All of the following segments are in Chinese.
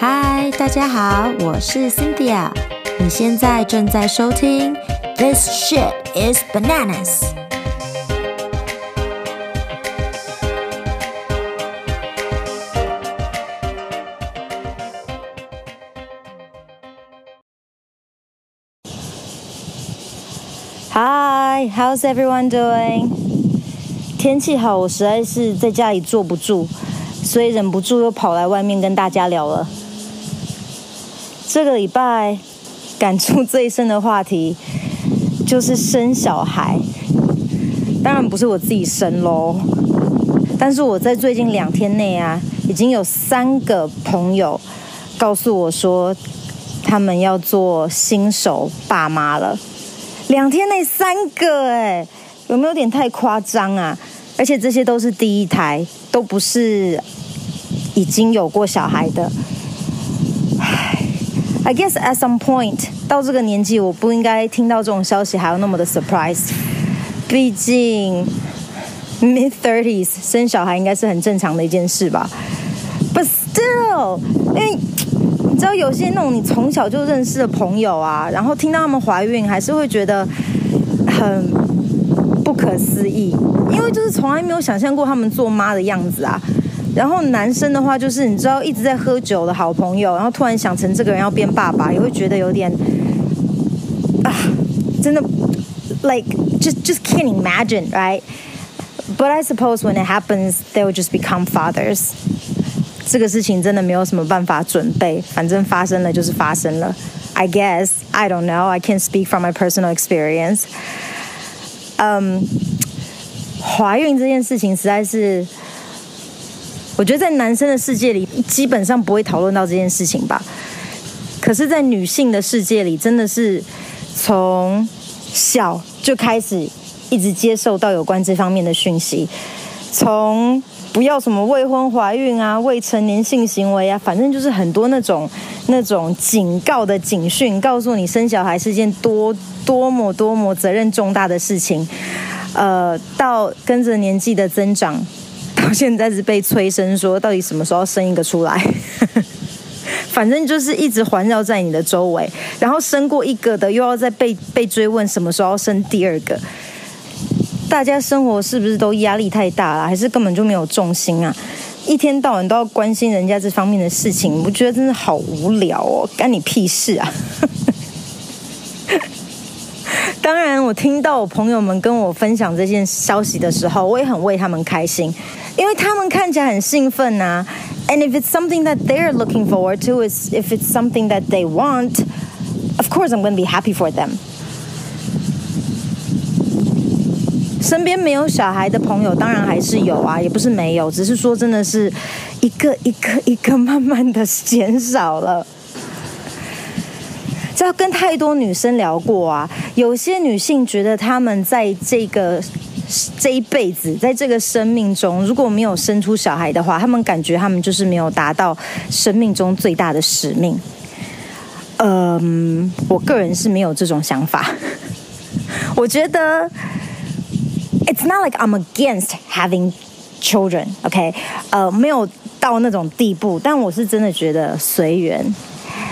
嗨，大家好，我是 Cynthia。你现在正在收听 This shit is bananas。Hi, how's everyone doing? 天气好，我实在是在家里坐不住，所以忍不住又跑来外面跟大家聊了。这个礼拜感触最深的话题就是生小孩，当然不是我自己生喽，但是我在最近两天内啊，已经有三个朋友告诉我说，他们要做新手爸妈了。两天内三个，哎，有没有点太夸张啊？而且这些都是第一胎，都不是已经有过小孩的。I guess at some point 到这个年纪，我不应该听到这种消息还要那么的 surprise。毕竟 mid thirties 生小孩应该是很正常的一件事吧。But still，因为你知道有些那种你从小就认识的朋友啊，然后听到他们怀孕，还是会觉得很不可思议，因为就是从来没有想象过他们做妈的样子啊。然后男生的话，就是你知道一直在喝酒的好朋友，然后突然想成这个人要变爸爸，也会觉得有点啊，真的，like just just can't imagine, right? But I suppose when it happens, they will just become fathers. 这个事情真的没有什么办法准备，反正发生了就是发生了。I guess I don't know. I can't speak from my personal experience. 嗯，怀孕这件事情实在是。 我觉得在男生的世界里，基本上不会讨论到这件事情吧。可是，在女性的世界里，真的是从小就开始一直接受到有关这方面的讯息，从不要什么未婚怀孕啊、未成年性行为啊，反正就是很多那种那种警告的警讯，告诉你生小孩是件多多么多么责任重大的事情。呃，到跟着年纪的增长。到现在是被催生，说到底什么时候生一个出来？反正就是一直环绕在你的周围，然后生过一个的，又要再被被追问什么时候要生第二个。大家生活是不是都压力太大了，还是根本就没有重心啊？一天到晚都要关心人家这方面的事情，我觉得真的好无聊哦，干你屁事啊！当然，我听到我朋友们跟我分享这件消息的时候，我也很为他们开心，因为他们看起来很兴奋呐、啊。And if it's something that they're looking forward to, is if it's something that they want, of course I'm going to be happy for them. 身边没有小孩的朋友，当然还是有啊，也不是没有，只是说真的是一个一个一个慢慢的减少了。这要跟太多女生聊过啊，有些女性觉得她们在这个这一辈子，在这个生命中，如果没有生出小孩的话，他们感觉他们就是没有达到生命中最大的使命。嗯，我个人是没有这种想法。我觉得，It's not like I'm against having children，OK？呃，没有到那种地步，但我是真的觉得随缘。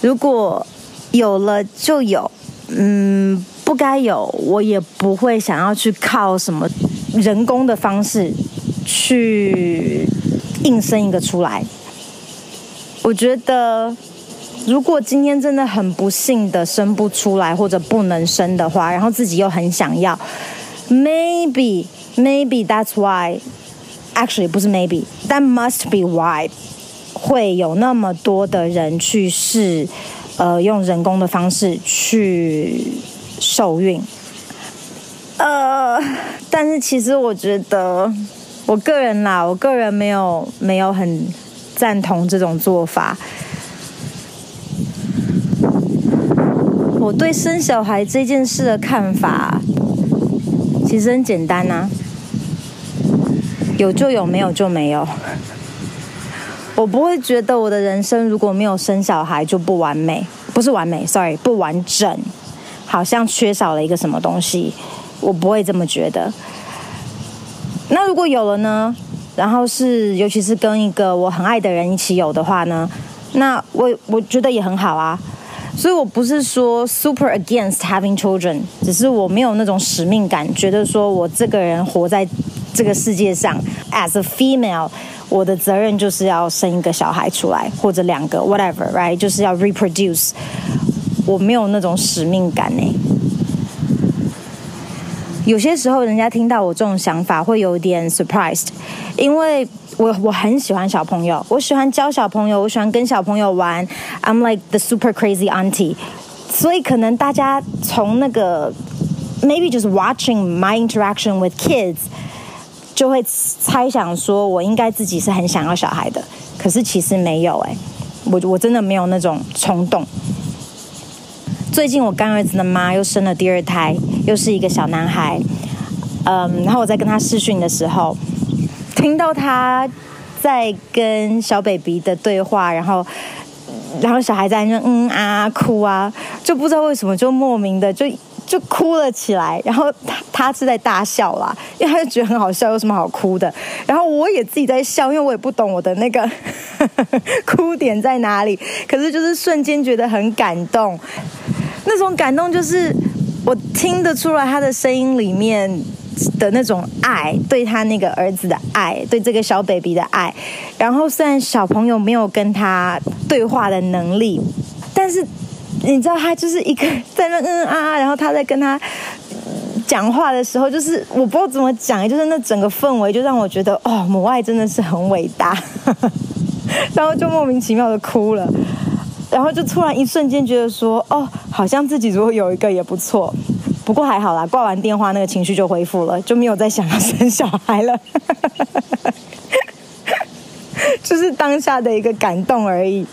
如果有了就有，嗯，不该有，我也不会想要去靠什么人工的方式去硬生一个出来。我觉得，如果今天真的很不幸的生不出来或者不能生的话，然后自己又很想要，maybe maybe that's why，actually 不是 maybe，that must be why 会有那么多的人去试。呃，用人工的方式去受孕，呃，但是其实我觉得，我个人啦，我个人没有没有很赞同这种做法。我对生小孩这件事的看法，其实很简单呐，有就有，没有就没有。我不会觉得我的人生如果没有生小孩就不完美，不是完美，sorry，不完整，好像缺少了一个什么东西，我不会这么觉得。那如果有了呢？然后是，尤其是跟一个我很爱的人一起有的话呢？那我我觉得也很好啊。所以我不是说 super against having children，只是我没有那种使命感，觉得说我这个人活在这个世界上，as a female，我的责任就是要生一个小孩出来，或者两个，whatever，right，就是要 reproduce。我没有那种使命感呢。有些时候，人家听到我这种想法，会有点 surprised，因为我我很喜欢小朋友，我喜欢教小朋友，我喜欢跟小朋友玩，I'm like the super crazy auntie，所以可能大家从那个 maybe just watching my interaction with kids，就会猜想说我应该自己是很想要小孩的，可是其实没有哎，我我真的没有那种冲动。最近我干儿子的妈又生了第二胎，又是一个小男孩。嗯，然后我在跟他视讯的时候，听到他在跟小 baby 的对话，然后，然后小孩在那嗯啊哭啊，就不知道为什么就莫名的就就哭了起来。然后他他是在大笑啦，因为他就觉得很好笑，有什么好哭的？然后我也自己在笑，因为我也不懂我的那个哭点在哪里，可是就是瞬间觉得很感动。那种感动就是我听得出来他的声音里面的那种爱，对他那个儿子的爱，对这个小 baby 的爱。然后虽然小朋友没有跟他对话的能力，但是你知道他就是一个在那嗯啊啊，然后他在跟他讲话的时候，就是我不知道怎么讲，就是那整个氛围就让我觉得哦，母爱真的是很伟大，然后就莫名其妙的哭了。然后就突然一瞬间觉得说，哦，好像自己如果有一个也不错。不过还好啦，挂完电话那个情绪就恢复了，就没有再想要生小孩了。就是当下的一个感动而已。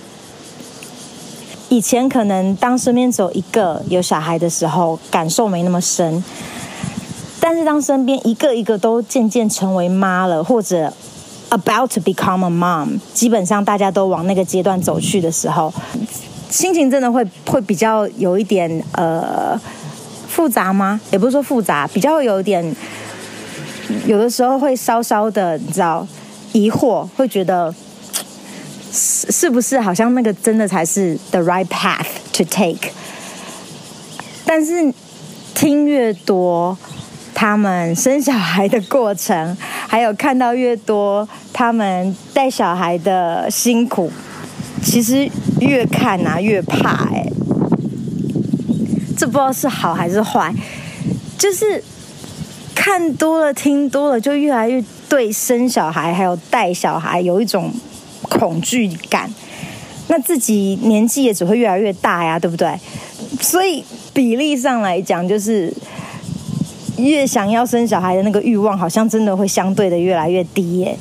以前可能当身边只有一个有小孩的时候，感受没那么深。但是当身边一个一个都渐渐成为妈了，或者 About to become a mom，基本上大家都往那个阶段走去的时候，心情真的会会比较有一点呃复杂吗？也不是说复杂，比较有点，有的时候会稍稍的你知道疑惑，会觉得是是不是好像那个真的才是 the right path to take？但是听越多。他们生小孩的过程，还有看到越多他们带小孩的辛苦，其实越看啊越怕哎，这不知道是好还是坏，就是看多了听多了，就越来越对生小孩还有带小孩有一种恐惧感，那自己年纪也只会越来越大呀，对不对？所以比例上来讲，就是。越想要生小孩的那个欲望，好像真的会相对的越来越低耶。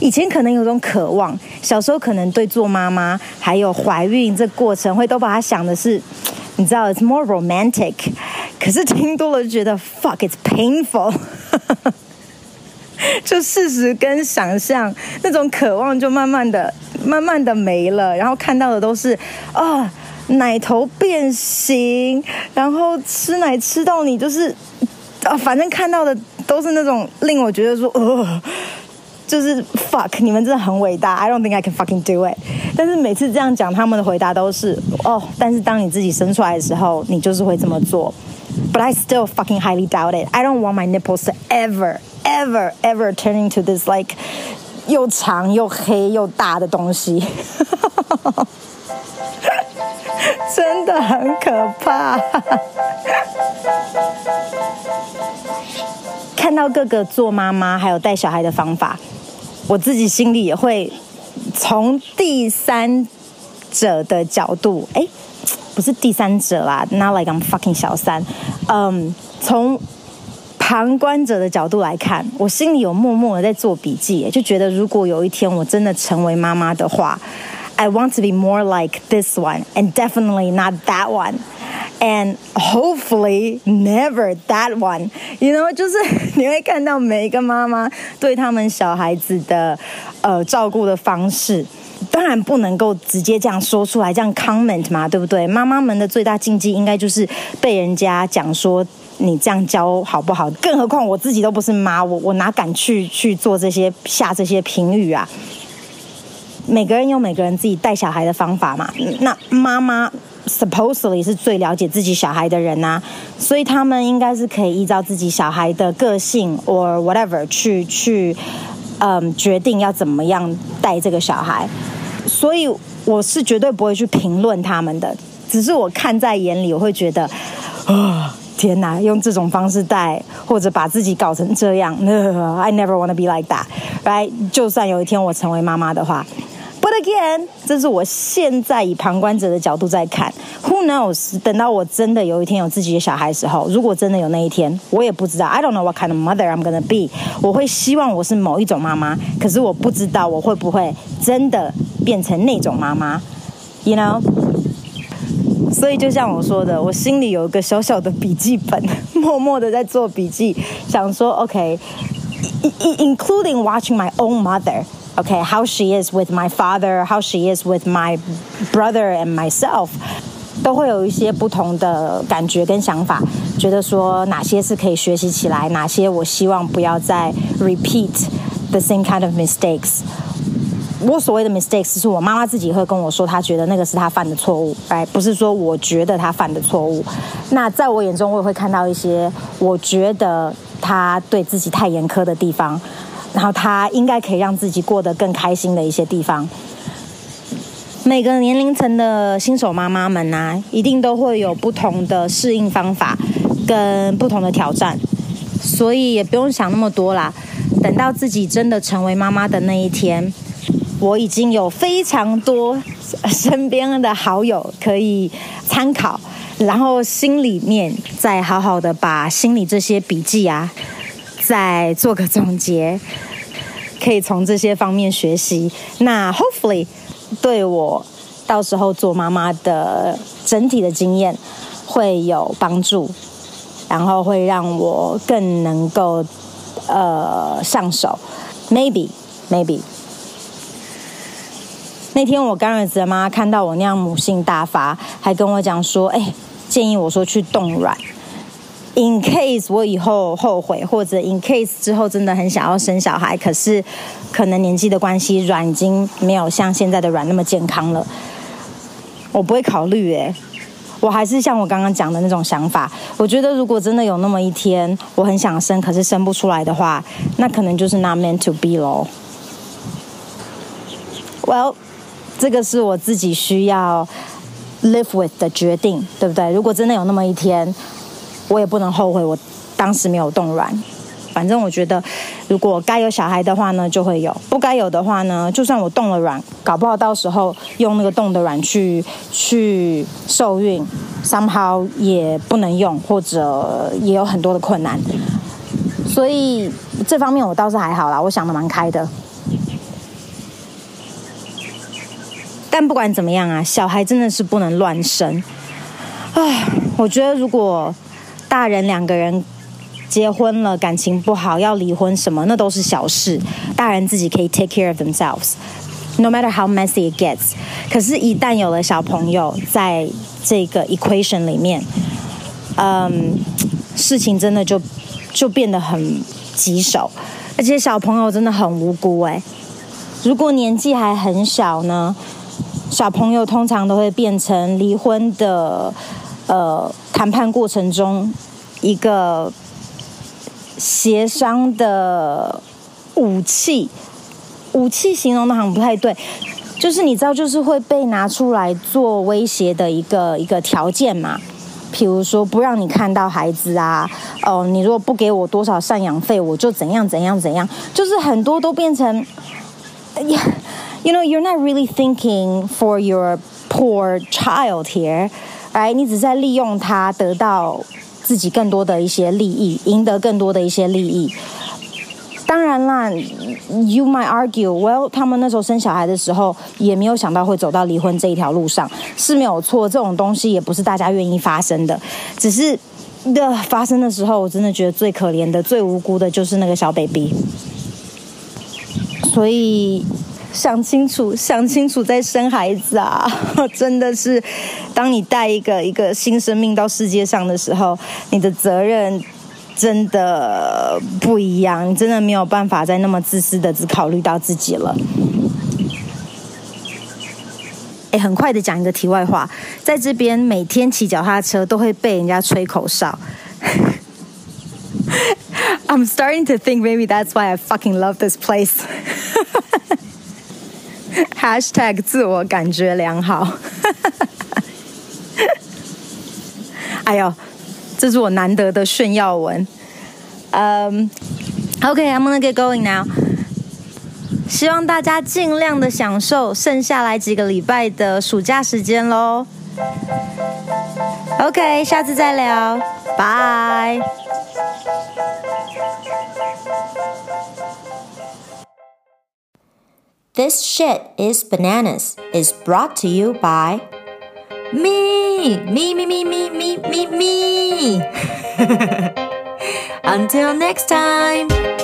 以前可能有种渴望，小时候可能对做妈妈还有怀孕这过程，会都把它想的是，你知道，it's more romantic。可是听多了就觉得，fuck，it's painful。就事实跟想象那种渴望，就慢慢的、慢慢的没了，然后看到的都是啊，奶头变形，然后吃奶吃到你就是。啊，反正看到的都是那种令我觉得说，呃，就是 fuck，你们真的很伟大，I don't think I can fucking do it。但是每次这样讲，他们的回答都是哦，但是当你自己生出来的时候，你就是会这么做。But I still fucking highly doubt it. I don't want my nipples to ever, ever, ever turn into this like 又长又黑又大的东西。真的很可怕。看到各个做妈妈还有带小孩的方法，我自己心里也会从第三者的角度，哎，不是第三者啦，Not like I'm fucking 小三，嗯，从旁观者的角度来看，我心里有默默的在做笔记，就觉得如果有一天我真的成为妈妈的话。I want to be more like this one, and definitely not that one, and hopefully never that one. You know，就是 你会看到每一个妈妈对他们小孩子的呃照顾的方式，当然不能够直接这样说出来，这样 comment 嘛，对不对？妈妈们的最大禁忌应该就是被人家讲说你这样教好不好？更何况我自己都不是妈，我我哪敢去去做这些下这些评语啊？每个人有每个人自己带小孩的方法嘛。那妈妈 supposedly 是最了解自己小孩的人呐、啊，所以他们应该是可以依照自己小孩的个性 or whatever 去去，嗯，决定要怎么样带这个小孩。所以我是绝对不会去评论他们的，只是我看在眼里，我会觉得，啊。天哪，用这种方式带，或者把自己搞成这样，I never wanna be like that, right？就算有一天我成为妈妈的话 Again，这是我现在以旁观者的角度在看，Who knows？等到我真的有一天有自己的小孩的时候，如果真的有那一天，我也不知道，I don't know what kind of mother I'm gonna be。我会希望我是某一种妈妈，可是我不知道我会不会真的变成那种妈妈，You know？所以就像我说的，我心里有一个小小的笔记本，默默的在做笔记，想说，OK，including watching my own mother mother，OK，how she is with my father，how she is with my brother and myself，都会有一些不同的感觉跟想法，觉得说哪些是可以学习起来，哪些我希望不要再 repeat the same kind of mistakes。我所谓的 mistakes 是我妈妈自己会跟我说，她觉得那个是她犯的错误，哎，不是说我觉得她犯的错误。那在我眼中，我也会看到一些我觉得她对自己太严苛的地方，然后她应该可以让自己过得更开心的一些地方。每个年龄层的新手妈妈们呢，一定都会有不同的适应方法跟不同的挑战，所以也不用想那么多啦。等到自己真的成为妈妈的那一天。我已经有非常多身边的好友可以参考，然后心里面再好好的把心里这些笔记啊，再做个总结，可以从这些方面学习。那 hopefully 对我到时候做妈妈的整体的经验会有帮助，然后会让我更能够呃上手。Maybe, maybe. 那天我干儿子的妈看到我那样母性大发，还跟我讲说：“哎，建议我说去冻卵，in case 我以后后悔，或者 in case 之后真的很想要生小孩，可是可能年纪的关系，卵已经没有像现在的卵那么健康了。我不会考虑，哎，我还是像我刚刚讲的那种想法。我觉得如果真的有那么一天，我很想生，可是生不出来的话，那可能就是 not meant to be 咯。Well。这个是我自己需要 live with 的决定，对不对？如果真的有那么一天，我也不能后悔我当时没有冻卵。反正我觉得，如果该有小孩的话呢，就会有；不该有的话呢，就算我冻了卵，搞不好到时候用那个冻的卵去去受孕，somehow 也不能用，或者也有很多的困难。所以这方面我倒是还好啦，我想得蛮开的。但不管怎么样啊，小孩真的是不能乱生。唉，我觉得如果大人两个人结婚了，感情不好要离婚什么，那都是小事，大人自己可以 take care of themselves，no matter how messy it gets。可是，一旦有了小朋友在这个 equation 里面，嗯，事情真的就就变得很棘手，而且小朋友真的很无辜哎。如果年纪还很小呢？小朋友通常都会变成离婚的呃谈判过程中一个协商的武器，武器形容的好像不太对，就是你知道，就是会被拿出来做威胁的一个一个条件嘛。譬如说，不让你看到孩子啊，哦，你如果不给我多少赡养费，我就怎样怎样怎样，就是很多都变成，You know, you're not really thinking for your poor child here, right? 你只是在利用他得到自己更多的一些利益，赢得更多的一些利益。当然啦，you might argue, well，他们那时候生小孩的时候也没有想到会走到离婚这一条路上，是没有错。这种东西也不是大家愿意发生的，只是的发生的时候，我真的觉得最可怜的、最无辜的就是那个小 baby。所以。想清楚，想清楚再生孩子啊！真的是，当你带一个一个新生命到世界上的时候，你的责任真的不一样，你真的没有办法再那么自私的只考虑到自己了。诶，很快的讲一个题外话，在这边每天骑脚踏车都会被人家吹口哨。I'm starting to think maybe that's why I fucking love this place. Hashtag 自我感觉良好。哎呦，这是我难得的炫耀文。嗯、um,，OK，I'm、okay, gonna get going now。希望大家尽量的享受剩下来几个礼拜的暑假时间喽。OK，下次再聊，拜。This shit is bananas is brought to you by me, me, me, me, me, me, me, me. Until next time.